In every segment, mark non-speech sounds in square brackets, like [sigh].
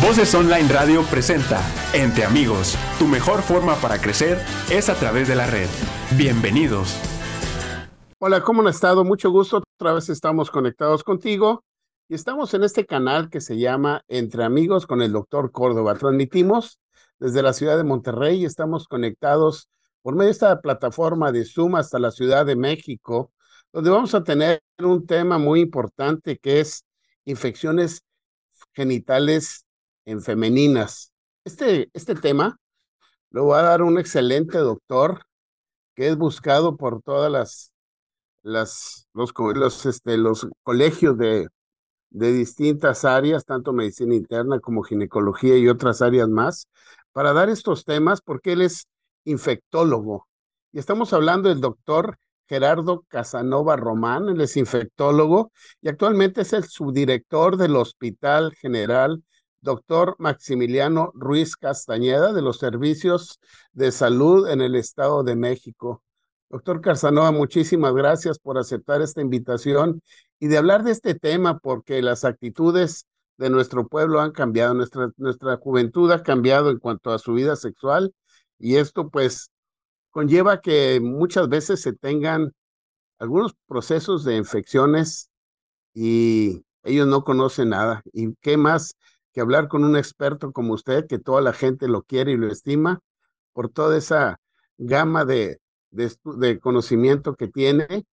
Voces Online Radio presenta Entre Amigos. Tu mejor forma para crecer es a través de la red. Bienvenidos. Hola, ¿cómo han estado? Mucho gusto. Otra vez estamos conectados contigo y estamos en este canal que se llama Entre Amigos con el doctor Córdoba. Transmitimos desde la ciudad de Monterrey y estamos conectados por medio de esta plataforma de Zoom hasta la Ciudad de México, donde vamos a tener un tema muy importante que es infecciones genitales en femeninas. Este, este tema lo va a dar un excelente doctor que es buscado por todas las, las los, este, los colegios de, de distintas áreas, tanto medicina interna como ginecología y otras áreas más, para dar estos temas porque él es infectólogo. Y estamos hablando del doctor Gerardo Casanova Román, él es infectólogo y actualmente es el subdirector del Hospital General doctor Maximiliano Ruiz Castañeda de los Servicios de Salud en el Estado de México. Doctor Casanova, muchísimas gracias por aceptar esta invitación y de hablar de este tema porque las actitudes de nuestro pueblo han cambiado, nuestra, nuestra juventud ha cambiado en cuanto a su vida sexual y esto pues conlleva que muchas veces se tengan algunos procesos de infecciones y ellos no conocen nada. ¿Y qué más que hablar con un experto como usted, que toda la gente lo quiere y lo estima, por toda esa gama de, de, conocimiento que tiene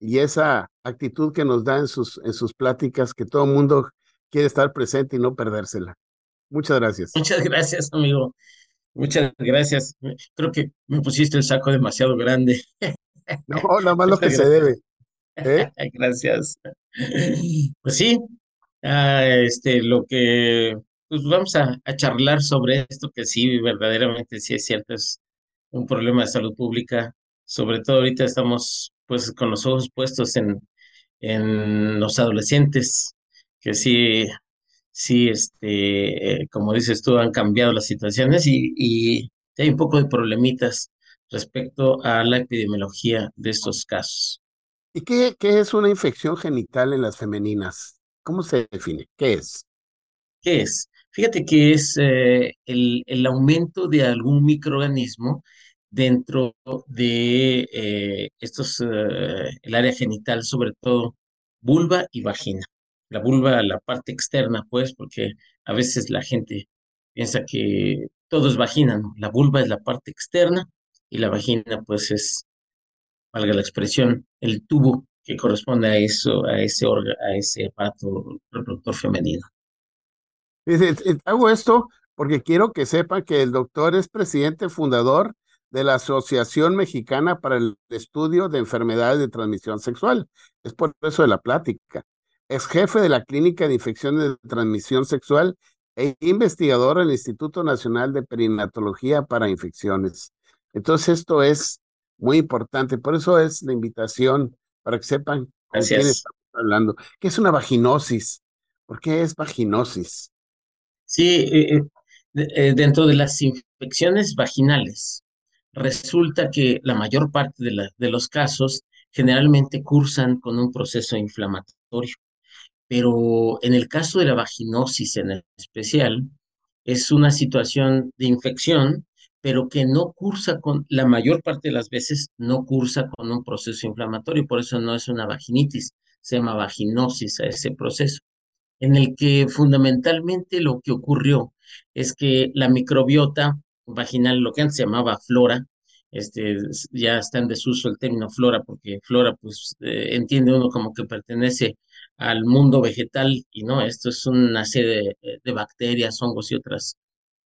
y esa actitud que nos da en sus, en sus pláticas, que todo el mundo quiere estar presente y no perdérsela. Muchas gracias. Muchas gracias, amigo. Muchas gracias. Creo que me pusiste el saco demasiado grande. No, nada más lo que se debe. ¿eh? [laughs] Gracias. Pues sí, este, lo que, pues vamos a, charlar sobre esto que sí, verdaderamente sí es cierto, es un problema de salud pública. Sobre todo ahorita estamos pues con los ojos puestos en, en los adolescentes, que sí, sí, este, como dices tú, han cambiado las situaciones y, y hay un poco de problemitas respecto a la epidemiología de estos casos. ¿Y qué, qué es una infección genital en las femeninas? ¿Cómo se define? ¿Qué es? ¿Qué es? Fíjate que es eh, el, el, aumento de algún microorganismo dentro de eh, estos, eh, el área genital, sobre todo vulva y vagina. La vulva, la parte externa, pues, porque a veces la gente piensa que todo es vagina, ¿no? La vulva es la parte externa y la vagina, pues, es, valga la expresión, el tubo que corresponde a eso, a ese órgano, a ese aparato reproductor femenino. Hago esto porque quiero que sepan que el doctor es presidente fundador de la Asociación Mexicana para el Estudio de Enfermedades de Transmisión Sexual. Es por eso de la plática. Es jefe de la Clínica de Infecciones de Transmisión Sexual e investigador del Instituto Nacional de Perinatología para Infecciones. Entonces, esto es muy importante. Por eso es la invitación para que sepan con quién estamos hablando. ¿Qué es una vaginosis? ¿Por qué es vaginosis? Sí, eh, eh, eh, dentro de las infecciones vaginales, resulta que la mayor parte de, de los casos generalmente cursan con un proceso inflamatorio. Pero en el caso de la vaginosis en especial, es una situación de infección pero que no cursa con, la mayor parte de las veces no cursa con un proceso inflamatorio, por eso no es una vaginitis, se llama vaginosis a ese proceso, en el que fundamentalmente lo que ocurrió es que la microbiota vaginal, lo que antes se llamaba flora, este, ya está en desuso el término flora, porque flora, pues, eh, entiende uno como que pertenece al mundo vegetal, y no, esto es una serie de, bacterias, hongos y otras,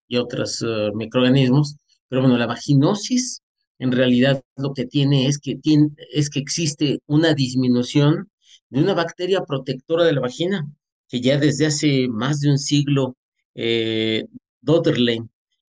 y otros eh, microorganismos, pero bueno, la vaginosis en realidad lo que tiene es que, tiene, es que existe una disminución de una bacteria protectora de la vagina, que ya desde hace más de un siglo eh,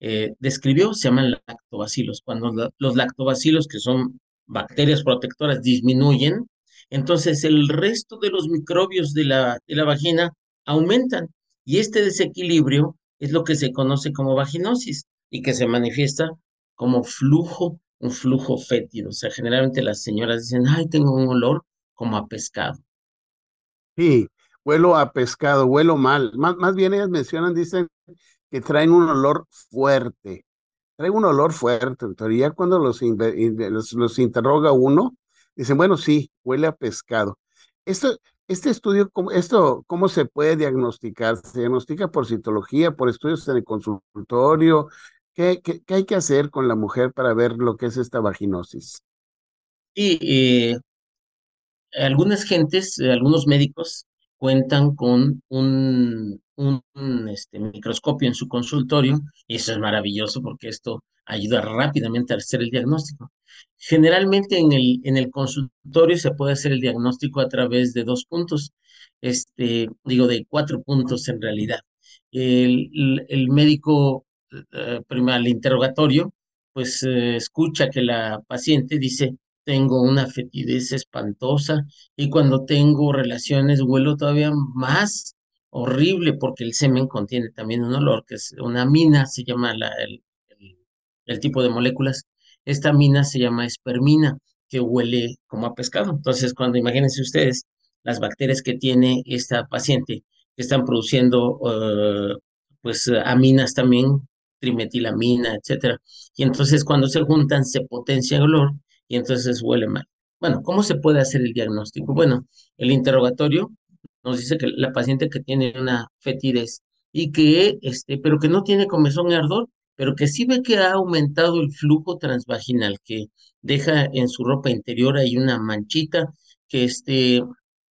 eh, describió, se llaman lactobacilos. Cuando los lactobacilos, que son bacterias protectoras, disminuyen, entonces el resto de los microbios de la, de la vagina aumentan. Y este desequilibrio es lo que se conoce como vaginosis y que se manifiesta como flujo, un flujo fétido. O sea, generalmente las señoras dicen, ay, tengo un olor como a pescado. Sí, Huelo a pescado, huelo mal. Más, más bien ellas mencionan, dicen que traen un olor fuerte. Traen un olor fuerte. En teoría, cuando los, los, los interroga uno, dicen, bueno, sí, huele a pescado. Esto, este estudio, esto, ¿cómo se puede diagnosticar? ¿Se diagnostica por citología, por estudios en el consultorio? ¿Qué, qué, hay que hacer con la mujer para ver lo que es esta vaginosis? Y eh, algunas gentes, eh, algunos médicos cuentan con un, un, este, microscopio en su consultorio y eso es maravilloso porque esto ayuda rápidamente a hacer el diagnóstico. Generalmente en el, en el consultorio se puede hacer el diagnóstico a través de dos puntos, este, digo de cuatro puntos en realidad. El, el, médico, eh, al interrogatorio, pues eh, escucha que la paciente dice, tengo una fetidez espantosa y cuando tengo relaciones huelo todavía más horrible porque el semen contiene también un olor que es una mina, se llama la, el, tipo de moléculas. Esta mina se llama espermina, que huele como a pescado. Entonces, cuando imagínense ustedes las bacterias que tiene esta paciente que están produciendo uh, pues aminas también, trimetilamina, etcétera. Y entonces cuando se juntan se potencia el olor y entonces huele mal. Bueno, ¿cómo se puede hacer el diagnóstico? Bueno, el interrogatorio nos dice que la paciente que tiene una fetidez y que, este, pero que no tiene comezón y ardor, pero que sí ve que ha aumentado el flujo transvaginal, que deja en su ropa interior ahí una manchita que, este,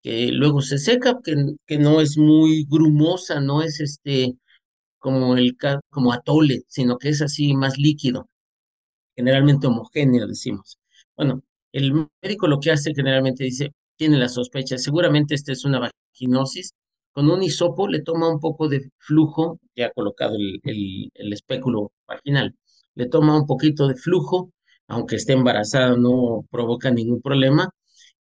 que luego se seca, que, que no es muy grumosa, no es este, como, el, como atole, sino que es así más líquido, generalmente homogéneo, decimos. Bueno, el médico lo que hace generalmente dice, tiene la sospecha, seguramente esta es una vaginosis, con un hisopo le toma un poco de flujo, ya colocado el, el, espéculo vaginal, le toma un poquito de flujo, aunque esté embarazada no provoca ningún problema,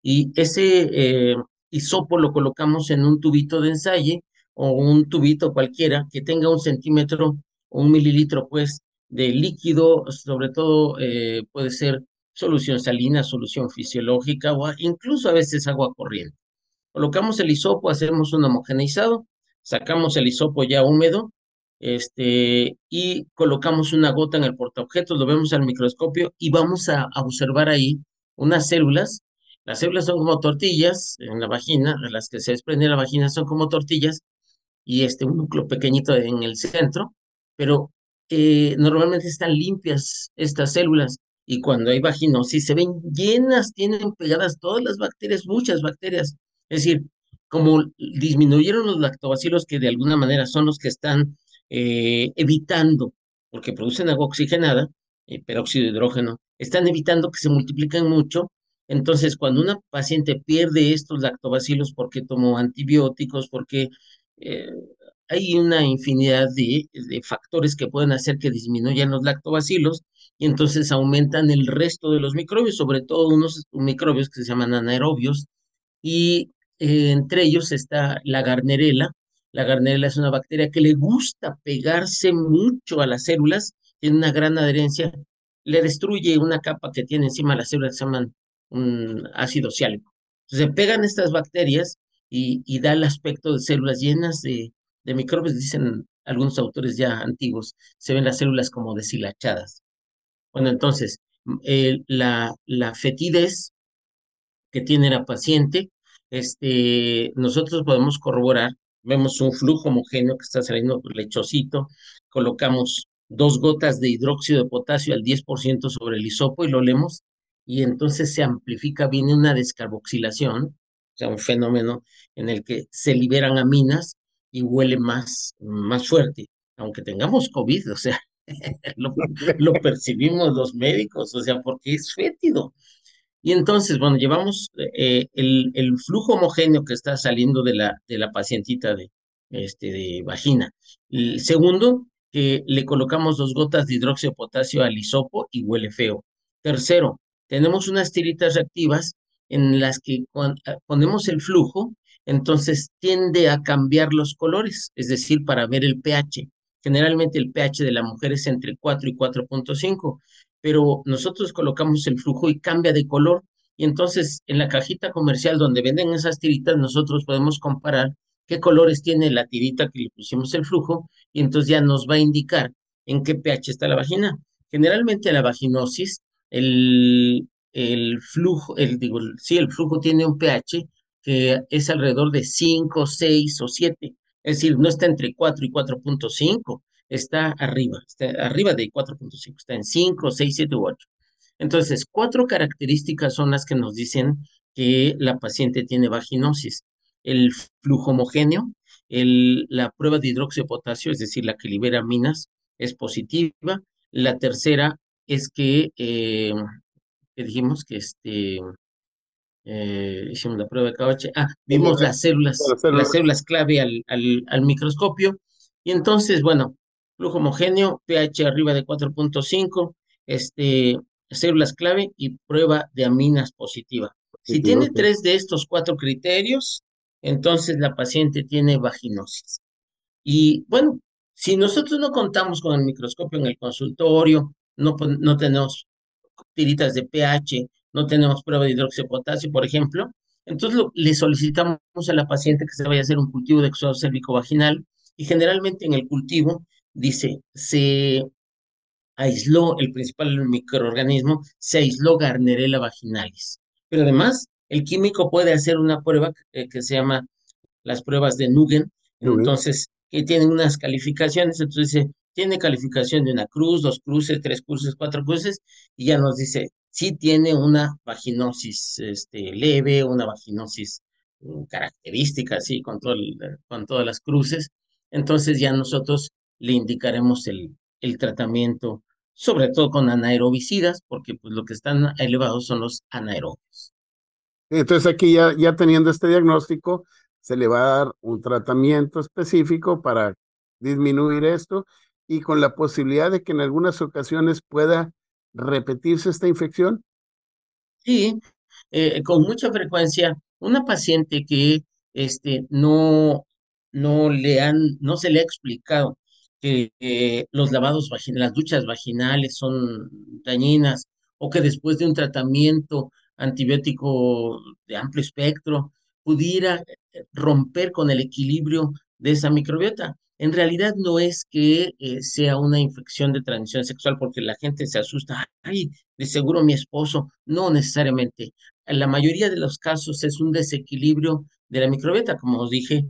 y ese eh, hisopo lo colocamos en un tubito de ensayo o un tubito cualquiera que tenga un centímetro o un mililitro, pues, de líquido, sobre todo eh, puede ser solución salina, solución fisiológica o incluso a veces agua corriente. Colocamos el hisopo, hacemos un homogeneizado, sacamos el hisopo ya húmedo este, y colocamos una gota en el portaobjetos, lo vemos al microscopio y vamos a, observar ahí unas células. Las células son como tortillas en la vagina, las que se desprenden la vagina son como tortillas y este, un núcleo pequeñito en el centro, pero eh, normalmente están limpias estas células y cuando hay vaginosis se ven llenas, tienen pegadas todas las bacterias, muchas bacterias. Es decir, como disminuyeron los lactobacilos que de alguna manera son los que están eh, evitando, porque producen agua oxigenada, eh, peróxido de hidrógeno, están evitando que se multipliquen mucho. Entonces, cuando una paciente pierde estos lactobacilos porque tomó antibióticos, porque eh, hay una infinidad de, factores que pueden hacer que disminuyan los lactobacilos y entonces aumentan el resto de los microbios, sobre todo unos microbios que se llaman anaerobios y eh, entre ellos está la garnerela. La garnerela es una bacteria que le gusta pegarse mucho a las células, tiene una gran adherencia, le destruye una capa que tiene encima las células que se llaman un ácido ciálico. Entonces se pegan estas bacterias y, y da el aspecto de células llenas de, de microbios, dicen algunos autores ya antiguos, se ven las células como deshilachadas. Bueno, entonces, la, la fetidez que tiene la paciente, este, nosotros podemos corroborar, vemos un flujo homogéneo que está saliendo lechosito, colocamos dos gotas de hidróxido de potasio al 10% sobre el hisopo y lo leemos, y entonces se amplifica, viene una descarboxilación, o sea, un fenómeno en el que se liberan aminas y huele más, más fuerte, aunque tengamos COVID, o sea, [laughs] lo, percibimos los médicos, o sea, porque es fétido. Y entonces, bueno, llevamos eh, el, el, flujo homogéneo que está saliendo de la, de la pacientita de, este, de vagina. El segundo, que le colocamos dos gotas de hidróxido de potasio al hisopo y huele feo. Tercero, tenemos unas tiritas reactivas en las que ah, ponemos el flujo, entonces tiende a cambiar los colores, es decir, para ver el pH. Generalmente el pH de la mujer es entre 4 y 4.5, pero nosotros colocamos el flujo y cambia de color. Y entonces en la cajita comercial donde venden esas tiritas, nosotros podemos comparar qué colores tiene la tirita que le pusimos el flujo y entonces ya nos va a indicar en qué pH está la vagina. Generalmente la vaginosis, el, el flujo, el, digo, sí, el flujo tiene un pH que es alrededor de 5, 6 o 7. Es decir, no está entre 4 y 4.5, está arriba, está arriba de 4.5, está en 5, 6, 7 u 8. Entonces, cuatro características son las que nos dicen que la paciente tiene vaginosis. El flujo homogéneo, el, la prueba de hidróxido de potasio, es decir, la que libera minas, es positiva. La tercera es que, eh, que dijimos que este, eh, hicimos la prueba de KH, ah, vimos las células, las células clave al, al, al microscopio. Y entonces, bueno, flujo homogéneo, pH arriba de 4.5, este, células clave y prueba de aminas positiva. Si tiene tres de estos cuatro criterios, entonces la paciente tiene vaginosis. Y bueno, si nosotros no contamos con el microscopio en el consultorio, no, no tenemos tiritas de pH, no tenemos prueba de hidróxido de potasio, por ejemplo, entonces le solicitamos a la paciente que se vaya a hacer un cultivo de exudados cérvico vaginal y generalmente en el cultivo dice, se aisló el principal microorganismo, se aisló Garnerella vaginalis. Pero además, el químico puede hacer una prueba que, se llama las pruebas de Nugen, entonces, que tienen unas calificaciones, entonces tiene calificación de una cruz, dos cruces, tres cruces, cuatro cruces, y ya nos dice, si tiene una vaginosis este, leve, una vaginosis mm, característica, así, con, todas las cruces, entonces ya nosotros le indicaremos el, tratamiento sobre todo con anaerobicidas, porque pues lo que están elevados son los anaerobios. Entonces aquí ya teniendo este diagnóstico, se le va a dar un tratamiento específico para disminuir esto y con la posibilidad de que en algunas ocasiones pueda repetirse esta infección. Sí, eh, con mucha frecuencia, una paciente que este, no, no, le han, no se le ha explicado que los lavados las duchas vaginales son dañinas o que después de un tratamiento antibiótico de amplio espectro pudiera eh, romper con el equilibrio de esa microbiota. En realidad no es que eh, sea una infección de transmisión sexual porque la gente se asusta, ay, de seguro mi esposo. No necesariamente. En la mayoría de los casos es un desequilibrio de la microbiota, como os dije,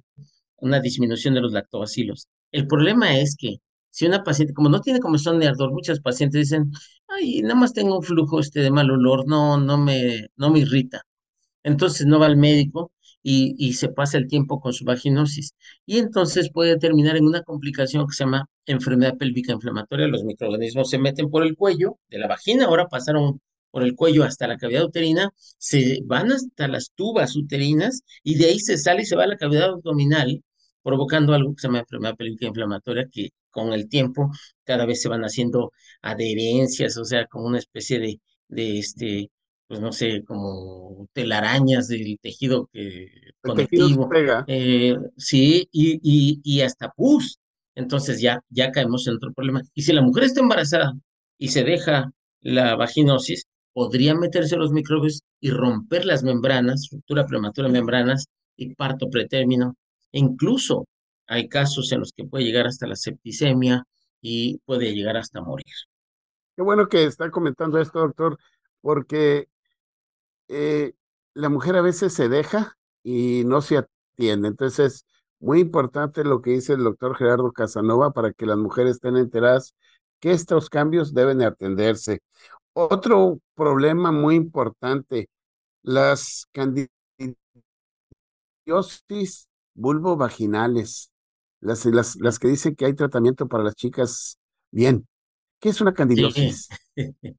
una disminución de los lactobacilos. El problema es que si una paciente, como no tiene comezón de ardor, muchas pacientes dicen, ay, nada más tengo un flujo este de mal olor, no, no me, no me irrita. Entonces no va al médico y, se pasa el tiempo con su vaginosis. Y entonces puede terminar en una complicación que se llama enfermedad pélvica inflamatoria. Los microorganismos se meten por el cuello de la vagina, ahora pasaron por el cuello hasta la cavidad uterina, se van hasta las tubas uterinas y de ahí se sale y se va a la cavidad abdominal provocando algo que se llama enfermedad pélvica inflamatoria, que con el tiempo cada vez se van haciendo adherencias, o sea, como una especie de, de este, pues no sé, como telarañas del tejido que, conectivo. Eh, sí, y, y, y, hasta pus. Entonces ya, ya caemos en otro problema. Y si la mujer está embarazada y se deja la vaginosis, podría meterse los microbios y romper las membranas, ruptura prematura de membranas y parto pretérmino incluso hay casos en los que puede llegar hasta la septicemia y puede llegar hasta morir. Qué bueno que está comentando esto, doctor, porque eh, la mujer a veces se deja y no se atiende. Entonces, es muy importante lo que dice el doctor Gerardo Casanova para que las mujeres estén enteradas que estos cambios deben atenderse. Otro problema muy importante, las candidiosis vaginales, las, las, las que dicen que hay tratamiento para las chicas bien. ¿Qué es una candidosis? Sí, [laughs]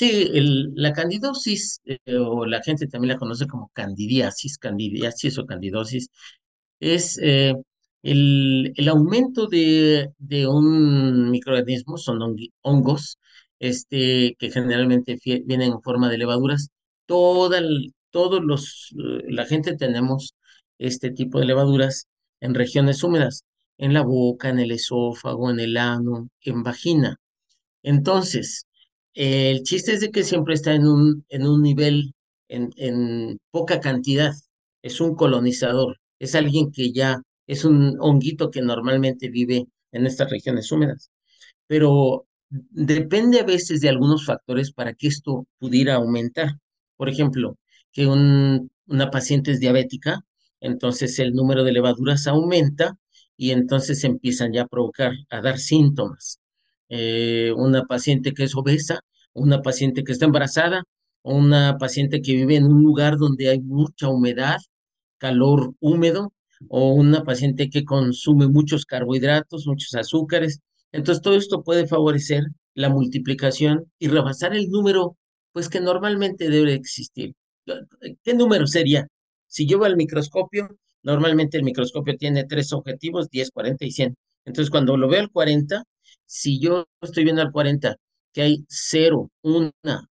el, la candidosis, eh, o la gente también la conoce como candidiasis, candidiasis o candidosis, es eh, el, el, aumento de, de, un microorganismo, son hongos, este, que generalmente vienen en forma de levaduras. Toda todos los, eh, la gente tenemos este tipo de levaduras en regiones húmedas, en la boca, en el esófago, en el ano, en vagina. Entonces, el chiste es de que siempre está en un, en un nivel, en, en poca cantidad. Es un colonizador, es alguien que ya es un honguito que normalmente vive en estas regiones húmedas. Pero depende a veces de algunos factores para que esto pudiera aumentar. Por ejemplo, que una paciente es diabética, entonces el número de levaduras aumenta y entonces empiezan ya a provocar, a dar síntomas. Eh, una paciente que es obesa, una paciente que está embarazada, una paciente que vive en un lugar donde hay mucha humedad, calor húmedo, o una paciente que consume muchos carbohidratos, muchos azúcares. Entonces, todo esto puede favorecer la multiplicación y rebasar el número, pues que normalmente debe existir. ¿Qué número sería? Si yo veo al microscopio, normalmente el microscopio tiene tres objetivos, 10, 40 y 100. Entonces, cuando lo veo al 40, si yo estoy viendo al 40 que hay 0, 1,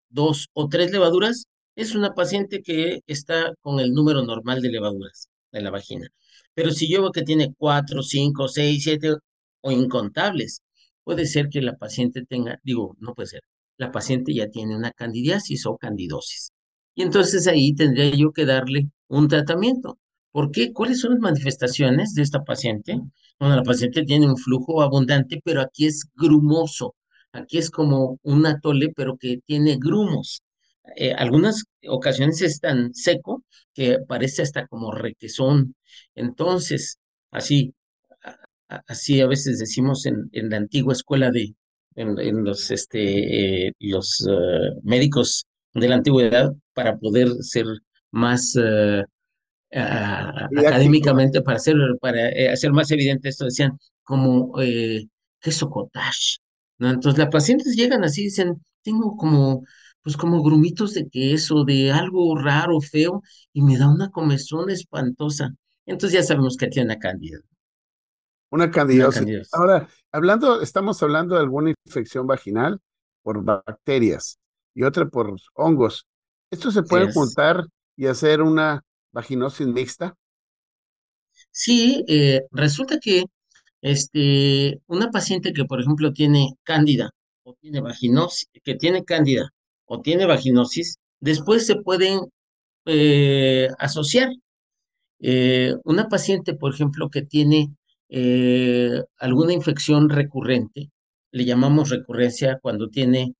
dos o tres levaduras, es una paciente que está con el número normal de levaduras en la vagina. Pero si yo veo que tiene cuatro, cinco, seis, siete o incontables, puede ser que la paciente tenga, digo, no puede ser, la paciente ya tiene una candidiasis o candidosis. Y entonces ahí tendría yo que darle un tratamiento. ¿Por qué? ¿Cuáles son las manifestaciones de esta paciente? Bueno, la paciente tiene un flujo abundante, pero aquí es grumoso. Aquí es como un atole, pero que tiene grumos. Eh, algunas ocasiones es tan seco que parece hasta como requesón. Entonces, así, así a veces decimos en, la antigua escuela de, en, los, este, eh, los eh, médicos de la antigüedad, para poder ser más académicamente, para hacer, para hacer más evidente esto, decían como queso cottage. Entonces las pacientes llegan así, dicen, tengo como, pues como grumitos de queso, de algo raro, feo, y me da una comezón espantosa. Entonces ya sabemos que tiene una cándida. Una candidosis. Ahora, hablando, estamos hablando de alguna infección vaginal por bacterias y otra por hongos. ¿Esto se puede juntar y hacer una vaginosis mixta? Sí, eh, resulta que este, una paciente que, por ejemplo, tiene cándida o tiene vaginosis, que tiene cándida o tiene vaginosis, después se pueden eh, asociar. Eh, una paciente, por ejemplo, que tiene alguna infección recurrente, le llamamos recurrencia cuando tiene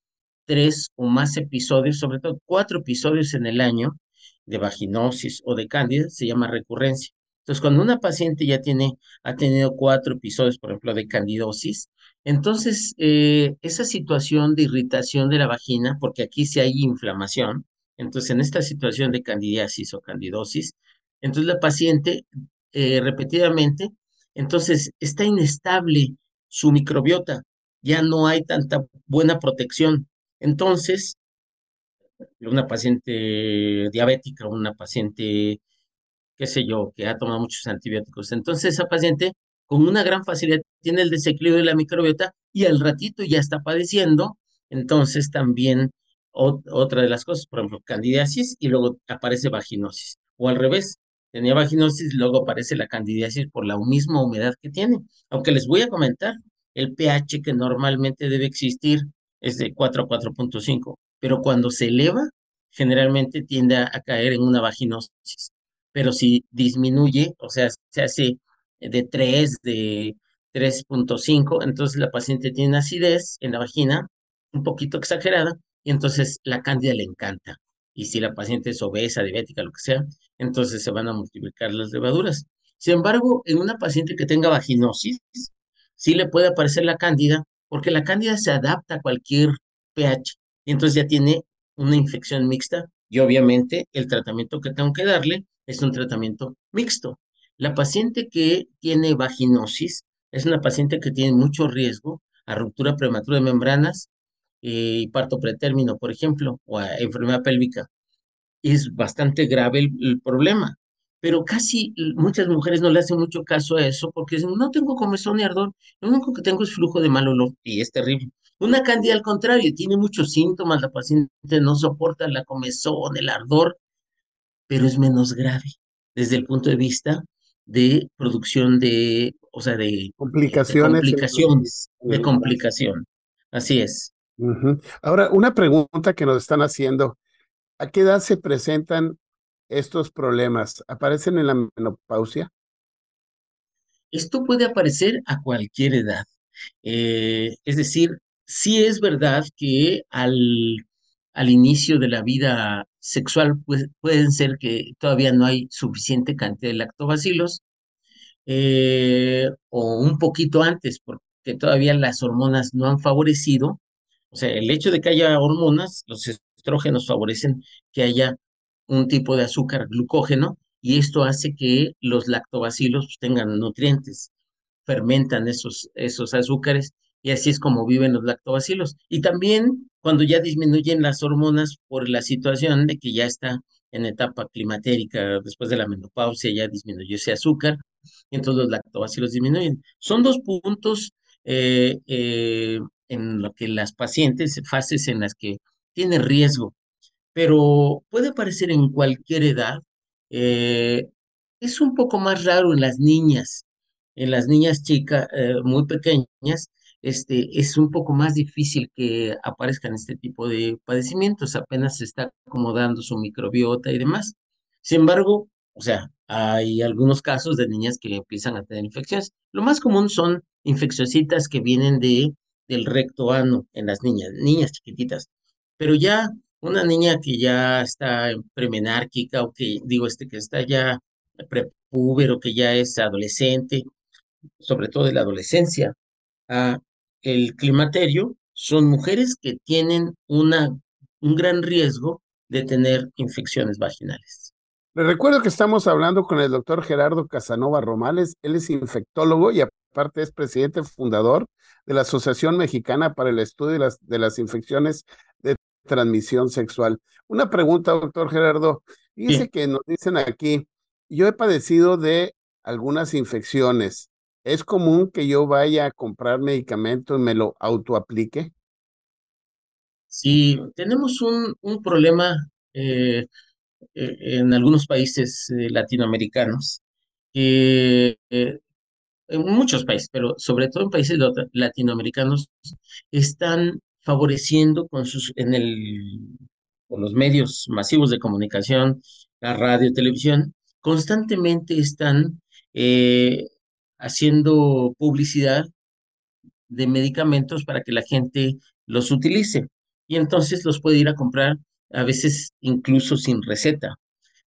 tres o más episodios, sobre todo cuatro episodios en el año de vaginosis o de cándida, se llama recurrencia. Entonces, cuando una paciente ya tiene, ha tenido cuatro episodios, por ejemplo, de candidosis, entonces eh, esa situación de irritación de la vagina, porque aquí sí hay inflamación, entonces en esta situación de candidiasis o candidosis, entonces la paciente eh, repetidamente, entonces está inestable su microbiota, ya no hay tanta buena protección. Entonces, una paciente diabética, una paciente qué sé yo, que ha tomado muchos antibióticos. Entonces esa paciente con una gran facilidad tiene el desequilibrio de la microbiota y al ratito ya está padeciendo. Entonces también otra de las cosas, por ejemplo, candidiasis y luego aparece vaginosis. O al revés, tenía vaginosis y luego aparece la candidiasis por la misma humedad que tiene. Aunque les voy a comentar, el pH que normalmente debe existir es de 4 a 4.5, pero cuando se eleva, generalmente tiende a caer en una vaginosis pero si disminuye, o sea, se hace de 3, de 3.5, entonces la paciente tiene acidez en la vagina, un poquito exagerada, y entonces la cándida le encanta. Y si la paciente es obesa, diabética, lo que sea, entonces se van a multiplicar las levaduras. Sin embargo, en una paciente que tenga vaginosis, sí le puede aparecer la cándida, porque la cándida se adapta a cualquier pH, y entonces ya tiene una infección mixta, y obviamente el tratamiento que tengo que darle es un tratamiento mixto. La paciente que tiene vaginosis es una paciente que tiene mucho riesgo a ruptura prematura de membranas eh, y parto pretérmino, por ejemplo, o a enfermedad pélvica. Es bastante grave el, problema, pero casi muchas mujeres no le hacen mucho caso a eso porque no tengo comezón ni ardor, lo único que tengo es flujo de mal olor y es terrible. Una candida al contrario, tiene muchos síntomas, la paciente no soporta la comezón, el ardor, pero es menos grave desde el punto de vista de producción de, o sea, de complicaciones. De complicaciones, de complicación. Así es. Ahora, una pregunta que nos están haciendo. ¿A qué edad se presentan estos problemas? ¿Aparecen en la menopausia? Esto puede aparecer a cualquier edad. Eh, es decir, sí es verdad que al, al inicio de la vida sexual pues, pueden ser que todavía no hay suficiente cantidad de lactobacilos, eh, o un poquito antes, porque todavía las hormonas no han favorecido. O sea, el hecho de que haya hormonas, los estrógenos favorecen que haya un tipo de azúcar glucógeno y esto hace que los lactobacilos tengan nutrientes, fermentan esos, esos azúcares y así es como viven los lactobacilos. Y también cuando ya disminuyen las hormonas por la situación de que ya está en etapa climatérica, después de la menopausia ya disminuyó ese azúcar, entonces los lactobacilos disminuyen. Son dos puntos eh, eh, en lo que las pacientes, fases en las que tienen riesgo, pero puede aparecer en cualquier edad. Eh, es un poco más raro en las niñas, en las niñas chicas muy pequeñas, este, es un poco más difícil que aparezcan este tipo de padecimientos, apenas se está acomodando su microbiota y demás. Sin embargo, o sea, hay algunos casos de niñas que empiezan a tener infecciones. Lo más común son infecciositas que vienen de, del recto ano en las niñas, niñas chiquititas. Pero ya una niña que ya está premenárquica o que digo este que está ya prepúbero, que ya es adolescente, sobre todo de la adolescencia, a el climaterio, son mujeres que tienen una, un gran riesgo de tener infecciones vaginales. Les recuerdo que estamos hablando con el doctor Gerardo Casanova Romales. Él es infectólogo y aparte es presidente fundador de la Asociación Mexicana para el Estudio de las, de las Infecciones de Transmisión Sexual. Una pregunta, doctor Gerardo. Dice que nos dicen aquí, yo he padecido de algunas infecciones. ¿Es común que yo vaya a comprar medicamento y me lo autoaplique? Sí, tenemos un, un problema eh, eh, en algunos países eh, latinoamericanos, en muchos países, pero sobre todo en países latinoamericanos, están favoreciendo con sus, en el, con los medios masivos de comunicación, la radio, televisión, constantemente están haciendo publicidad de medicamentos para que la gente los utilice. Y entonces los puede ir a comprar a veces incluso sin receta.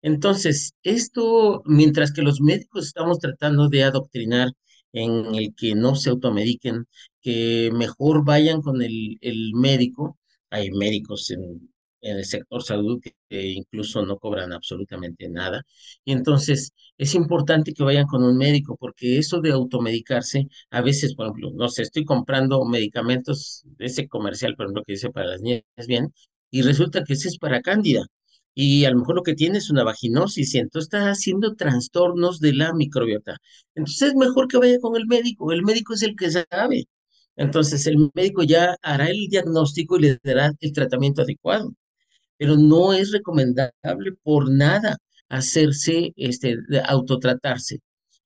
Entonces, esto, mientras que los médicos estamos tratando de adoctrinar en el que no se automediquen, que mejor vayan con el, el médico, hay médicos en en el sector salud que, incluso no cobran absolutamente nada. Y entonces es importante que vayan con un médico porque eso de automedicarse, a veces, por ejemplo, no sé, estoy comprando medicamentos de ese comercial, por ejemplo, que dice para las niñas bien, y resulta que ese es para cándida. Y a lo mejor lo que tiene es una vaginosis y entonces está haciendo trastornos de la microbiota. Entonces es mejor que vaya con el médico. El médico es el que sabe. Entonces el médico ya hará el diagnóstico y le dará el tratamiento adecuado pero no es recomendable por nada hacerse, este, autotratarse.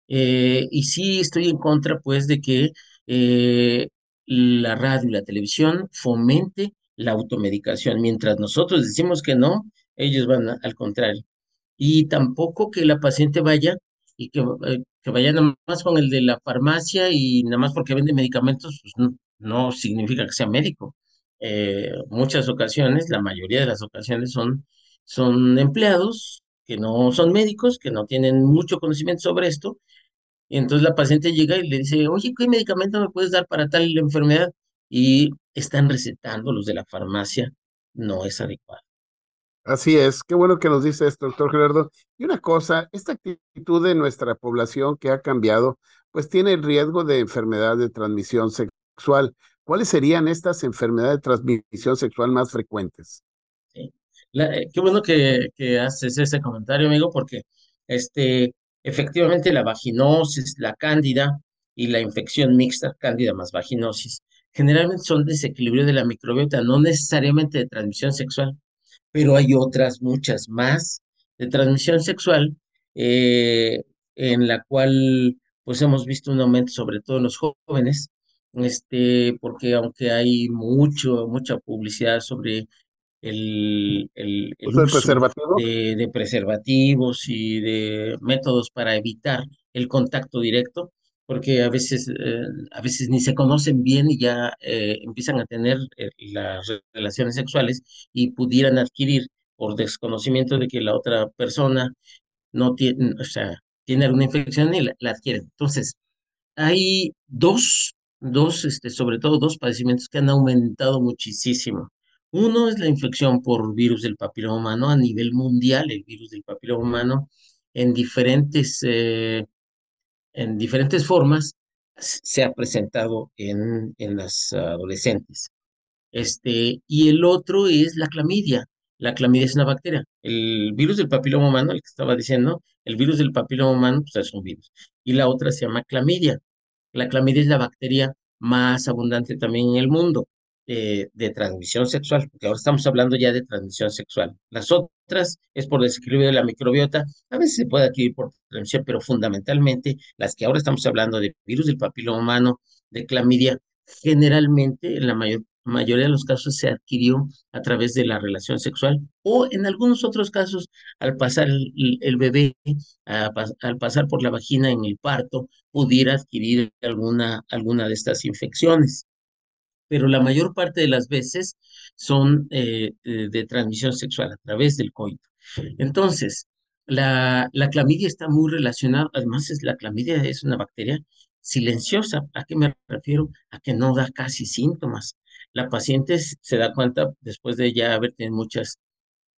Eh, y sí estoy en contra, pues, de que eh, la radio y la televisión fomente la automedicación. Mientras nosotros decimos que no, ellos van al contrario. Y tampoco que la paciente vaya y que, eh, que vaya nada más con el de la farmacia y nada más porque vende medicamentos, pues no, no significa que sea médico eh, muchas ocasiones, la mayoría de las ocasiones son, son empleados que no son médicos, que no tienen mucho conocimiento sobre esto. Y entonces la paciente llega y le dice, oye, ¿qué medicamento me puedes dar para tal enfermedad? Y están recetando los de la farmacia, no es adecuado. Así es, qué bueno que nos dice esto, doctor Gerardo. Y una cosa, esta actitud de nuestra población que ha cambiado, pues tiene el riesgo de enfermedad de transmisión sexual. ¿Cuáles serían estas enfermedades de transmisión sexual más frecuentes? Sí. Eh, qué bueno que, haces ese comentario, amigo, porque este, efectivamente la vaginosis, la cándida y la infección mixta, cándida más vaginosis, generalmente son desequilibrio de la microbiota, no necesariamente de transmisión sexual, pero hay otras muchas más de transmisión sexual eh, en la cual pues hemos visto un aumento sobre todo en los jóvenes este, porque aunque hay mucho, mucha publicidad sobre el, el, uso de, preservativos y de métodos para evitar el contacto directo, porque a veces, eh, a veces ni se conocen bien y ya eh, empiezan a tener eh, las relaciones sexuales y pudieran adquirir por desconocimiento de que la otra persona no tiene, o sea, tiene alguna infección y la, la adquieren. Entonces, hay dos, dos, este, sobre todo dos padecimientos que han aumentado muchísimo. Uno es la infección por virus del papiloma humano a nivel mundial, el virus del papiloma humano, en diferentes, eh, en diferentes formas se ha presentado en, en las adolescentes. Este, y el otro es la clamidia. La clamidia es una bacteria. El virus del papiloma humano, el que estaba diciendo, el virus del papiloma humano, pues es un virus. Y la otra se llama clamidia. La clamidia es la bacteria más abundante también en el mundo eh, de transmisión sexual, porque ahora estamos hablando ya de transmisión sexual. Las otras es por desequilibrio de la microbiota, a veces se puede adquirir por transmisión, pero fundamentalmente las que ahora estamos hablando de virus del papiloma humano, de clamidia, generalmente en la mayor mayoría de los casos se adquirió a través de la relación sexual o en algunos otros casos al pasar el, bebé, al pasar por la vagina en el parto, pudiera adquirir alguna, alguna de estas infecciones. Pero la mayor parte de las veces son eh, de, transmisión sexual a través del coito. Entonces, la, la clamidia está muy relacionada, además es, la clamidia es una bacteria silenciosa. ¿A qué me refiero? A que no da casi síntomas la paciente se da cuenta después de ya haber tenido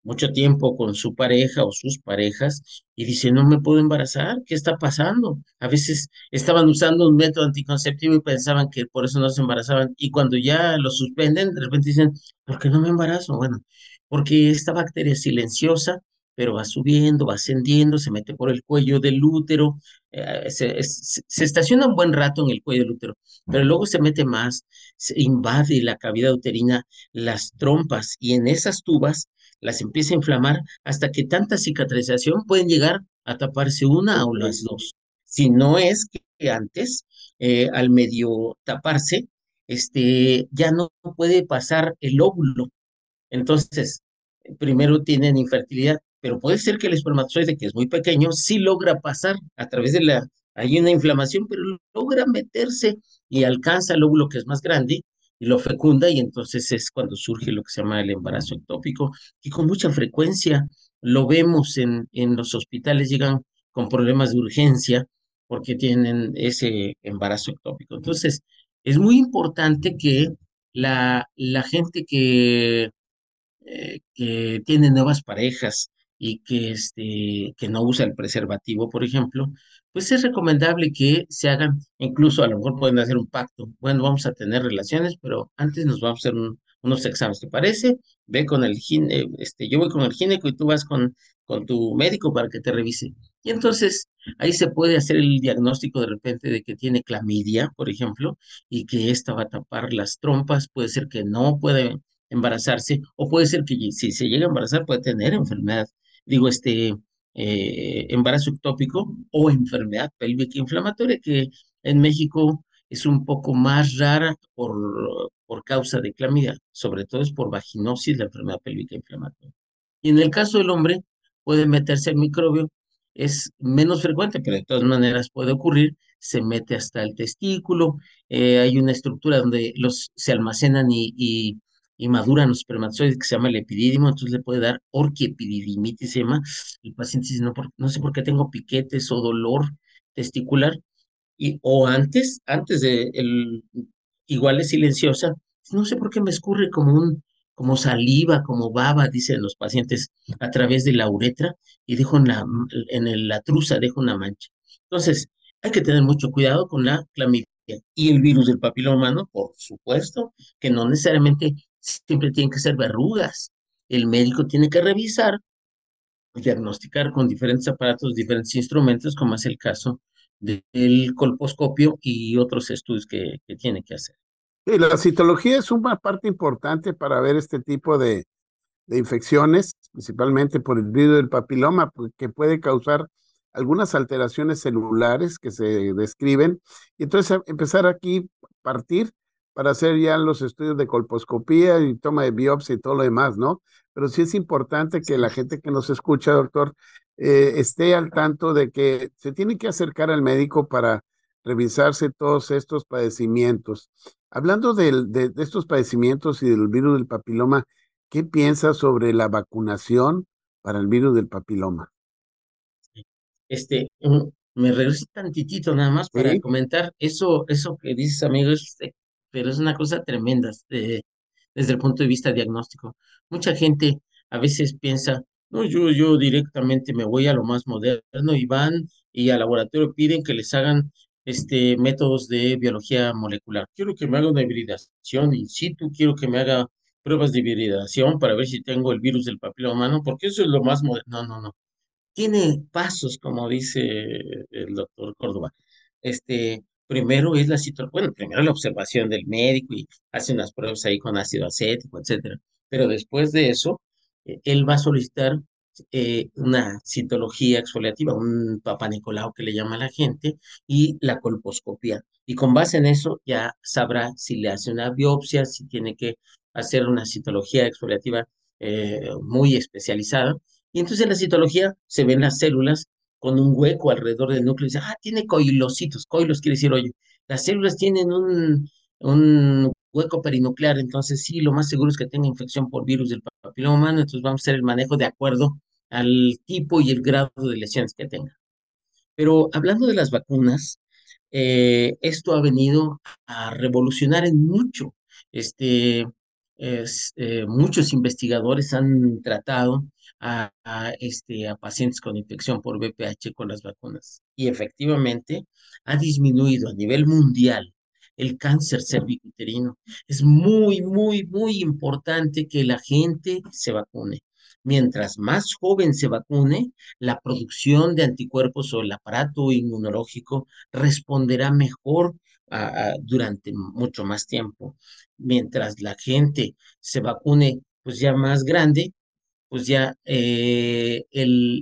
mucho tiempo con su pareja o sus parejas y dice, no me puedo embarazar, ¿qué está pasando? A veces estaban usando un método anticonceptivo y pensaban que por eso no se embarazaban y cuando ya lo suspenden, de repente dicen, ¿por qué no me embarazo? Bueno, porque esta bacteria silenciosa pero va subiendo, va ascendiendo, se mete por el cuello del útero, eh, se, estaciona un buen rato en el cuello del útero, pero luego se mete más, se invade la cavidad uterina, las trompas, y en esas tubas las empieza a inflamar hasta que tanta cicatrización pueden llegar a taparse una o las dos. Si no es que antes, eh, al medio taparse, este, ya no puede pasar el óvulo. Entonces, primero tienen infertilidad pero puede ser que el espermatozoide, que es muy pequeño, sí logra pasar a través de la, hay una inflamación, pero logra meterse y alcanza el óvulo que es más grande y lo fecunda y entonces es cuando surge lo que se llama el embarazo ectópico y con mucha frecuencia lo vemos en, en los hospitales, llegan con problemas de urgencia porque tienen ese embarazo ectópico. Entonces, es muy importante que la, la gente que, eh, que tiene nuevas parejas, y que, este, que no usa el preservativo, por ejemplo, pues es recomendable que se hagan, incluso a lo mejor pueden hacer un pacto. Bueno, vamos a tener relaciones, pero antes nos vamos a hacer unos exámenes, ¿te parece? Ve con el gine, este, yo voy con el gineco y tú vas con, con tu médico para que te revise. Y entonces ahí se puede hacer el diagnóstico de repente de que tiene clamidia, por ejemplo, y que esta va a tapar las trompas, puede ser que no puede embarazarse, o puede ser que si se llega a embarazar puede tener enfermedad digo, este eh, embarazo ectópico o enfermedad pélvica inflamatoria, que en México es un poco más rara por, por causa de clamidia, sobre todo es por vaginosis, la enfermedad pélvica inflamatoria. Y en el caso del hombre, puede meterse el microbio, es menos frecuente, pero de todas maneras puede ocurrir, se mete hasta el testículo, eh, hay una estructura donde los, se almacenan y y maduran los espermatozoides que se llama el epidídimo, entonces le puede dar orquiepididimitis, se llama. El paciente dice, no, no sé por qué tengo piquetes o dolor testicular, y, o antes, antes de, el, igual es silenciosa, no sé por qué me escurre como un, como saliva, como baba, dicen los pacientes, a través de la uretra y dejo en la, en la truza, dejo una mancha. Entonces, hay que tener mucho cuidado con la clamidia. Y el virus del papiloma humano, por supuesto, que no necesariamente siempre tienen que ser verrugas. El médico tiene que revisar, diagnosticar con diferentes aparatos, diferentes instrumentos, como es el caso del colposcopio y otros estudios que, tiene que hacer. Sí, la citología es una parte importante para ver este tipo de, de infecciones, principalmente por el virus del papiloma, que puede causar algunas alteraciones celulares que se describen. Y entonces empezar aquí, partir para hacer ya los estudios de colposcopía y toma de biopsia y todo lo demás, ¿no? Pero sí es importante que la gente que nos escucha, doctor, eh, esté al tanto de que se tiene que acercar al médico para revisarse todos estos padecimientos. Hablando de, de, estos padecimientos y del virus del papiloma, ¿qué piensas sobre la vacunación para el virus del papiloma? Este, me regreso tantitito nada más para comentar eso, eso que dices, amigo, pero es una cosa tremenda desde el punto de vista diagnóstico. Mucha gente a veces piensa, no, yo, yo directamente me voy a lo más moderno y van y al laboratorio piden que les hagan este, métodos de biología molecular. Quiero que me haga una hibridación in situ, quiero que me haga pruebas de hibridación para ver si tengo el virus del papiloma humano, porque eso es lo más moderno. No, no, no. Tiene pasos, como dice el doctor Córdoba. Este, primero es la situación, bueno, primero la observación del médico y hace unas pruebas ahí con ácido acético, etcétera. Pero después de eso, eh, él va a solicitar eh, una citología exfoliativa, un papá Nicolau que le llama a la gente, y la colposcopía. Y con base en eso ya sabrá si le hace una biopsia, si tiene que hacer una citología exfoliativa eh, muy especializada. Y entonces en la citología se ven las células con un hueco alrededor del núcleo y dice, ah, tiene coilocitos. Coilos quiere decir, oye, las células tienen un, un hueco perinuclear, entonces sí, lo más seguro es que tenga infección por virus del papiloma humano, entonces vamos a hacer el manejo de acuerdo al tipo y el grado de lesiones que tenga. Pero hablando de las vacunas, eh, esto ha venido a revolucionar en mucho. Este, eh, muchos investigadores han tratado a, este, a pacientes con infección por VPH con las vacunas y efectivamente ha disminuido a nivel mundial el cáncer cervicuterino. Es muy, muy, muy importante que la gente se vacune. Mientras más joven se vacune, la producción de anticuerpos o el aparato inmunológico responderá mejor durante mucho más tiempo. Mientras la gente se vacune, pues ya más grande, pues ya eh,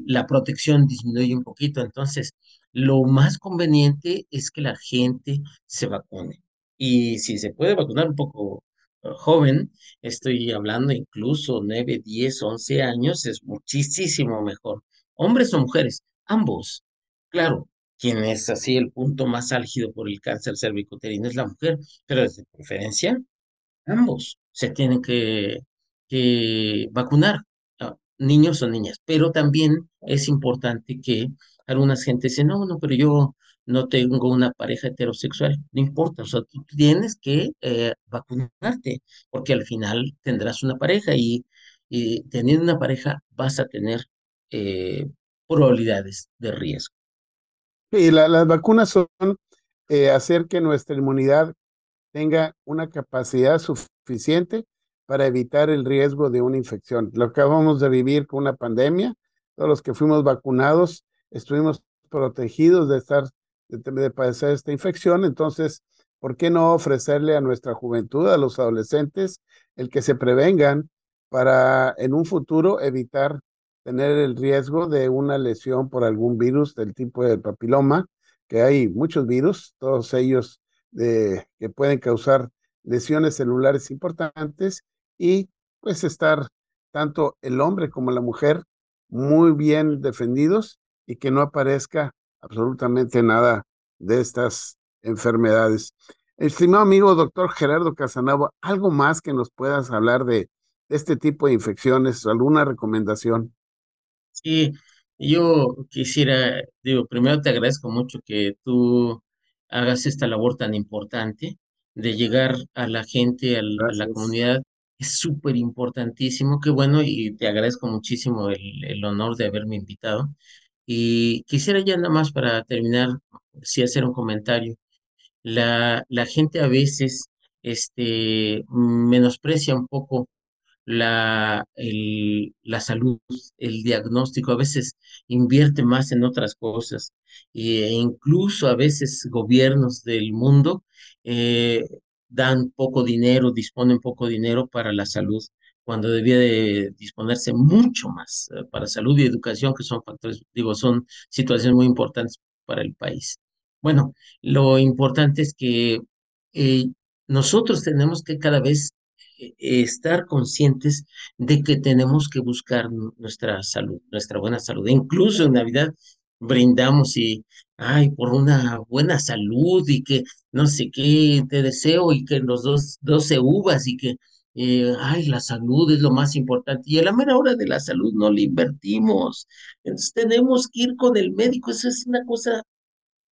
la protección disminuye un poquito. Entonces, lo más conveniente es que la gente se vacune. Y si se puede vacunar un poco eh, joven, estoy hablando incluso 9, 10, 11 años, es muchísimo mejor. Hombres o mujeres, ambos. Claro, quien es así el punto más álgido por el cáncer cervicuterino es la mujer, pero desde preferencia, ambos se tienen que, que vacunar, niños o niñas. Pero también es importante que algunas gentes dicen, no, no, pero yo no tengo una pareja heterosexual, no importa, o sea, tú tienes que eh, vacunarte, porque al final tendrás una pareja y, teniendo una pareja vas a tener eh, probabilidades de riesgo. Y las vacunas son eh, hacer que nuestra inmunidad tenga una capacidad suficiente para evitar el riesgo de una infección. Lo acabamos de vivir con una pandemia, todos los que fuimos vacunados estuvimos protegidos de estar de, padecer esta infección. Entonces, ¿por qué no ofrecerle a nuestra juventud, a los adolescentes, el que se prevengan para en un futuro evitar tener el riesgo de una lesión por algún virus del tipo del papiloma, que hay muchos virus, todos ellos de, que pueden causar lesiones celulares importantes y pues estar tanto el hombre como la mujer muy bien defendidos y que no aparezca absolutamente nada de estas enfermedades. Estimado amigo doctor Gerardo Casanova, ¿algo más que nos puedas hablar de este tipo de infecciones? ¿Alguna recomendación? Sí, yo quisiera, digo, primero te agradezco mucho que tú hagas esta labor tan importante de llegar a la gente, a la, comunidad. Es súper importantísimo, qué bueno, y te agradezco muchísimo el, el honor de haberme invitado. Y quisiera ya nada más para terminar, sí hacer un comentario. La, la gente a veces este, menosprecia un poco la, el, la salud, el diagnóstico, a veces invierte más en otras cosas e incluso a veces gobiernos del mundo eh, dan poco dinero, disponen poco dinero para la salud cuando debía de disponerse mucho más eh, para salud y educación, que son factores, digo, son situaciones muy importantes para el país. Bueno, lo importante es que eh, nosotros tenemos que cada vez eh, estar conscientes de que tenemos que buscar nuestra salud, nuestra buena salud. Incluso en Navidad brindamos y, ay, por una buena salud y que no sé qué te deseo y que los dos, 12 uvas y que, eh, ay, la salud es lo más importante. Y a la mera hora de la salud no le invertimos. Entonces tenemos que ir con el médico. Eso es una cosa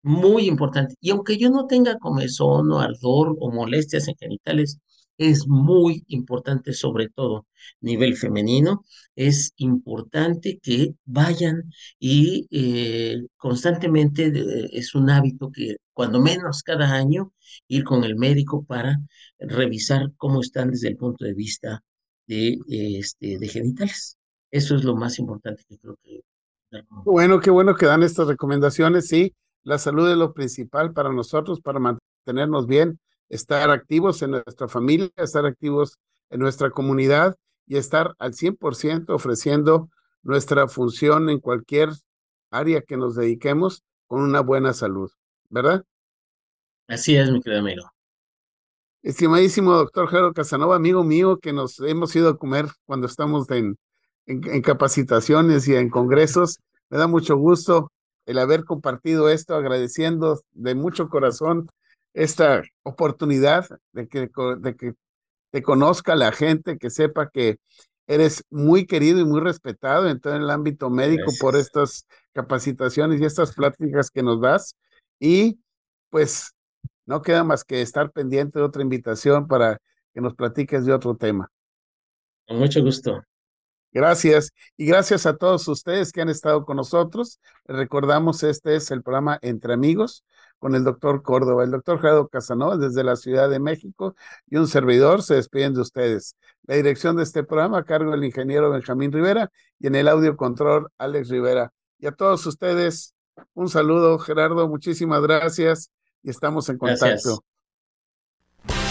muy importante. Y aunque yo no tenga comezón o ardor o molestias en genitales, es muy importante, sobre todo nivel femenino, es importante que vayan y eh, constantemente es un hábito que cuando menos cada año ir con el médico para revisar cómo están desde el punto de vista de, este, de genitales. Eso es lo más importante que creo que... Bueno, qué bueno que dan estas recomendaciones, sí. La salud es lo principal para nosotros, para mantenernos bien estar activos en nuestra familia, estar activos en nuestra comunidad y estar al 100% ofreciendo nuestra función en cualquier área que nos dediquemos con una buena salud, ¿verdad? Así es, mi querido amigo. Estimadísimo doctor Jero Casanova, amigo mío, que nos hemos ido a comer cuando estamos en, en capacitaciones y en congresos, me da mucho gusto el haber compartido esto, agradeciendo de mucho corazón esta oportunidad de que, de que te conozca la gente, que sepa que eres muy querido y muy respetado en todo el ámbito médico por estas capacitaciones y estas pláticas que nos das. Y pues no queda más que estar pendiente de otra invitación para que nos platiques de otro tema. Con mucho gusto. Gracias. Y gracias a todos ustedes que han estado con nosotros. Recordamos, este es el programa Entre Amigos con el doctor Córdoba. El doctor Gerardo Casanova desde la Ciudad de México y un servidor se despiden de ustedes. La dirección de este programa a cargo del ingeniero Benjamín Rivera y en el audio control Alex Rivera. Y a todos ustedes, un saludo, Gerardo. Muchísimas gracias y estamos en contacto.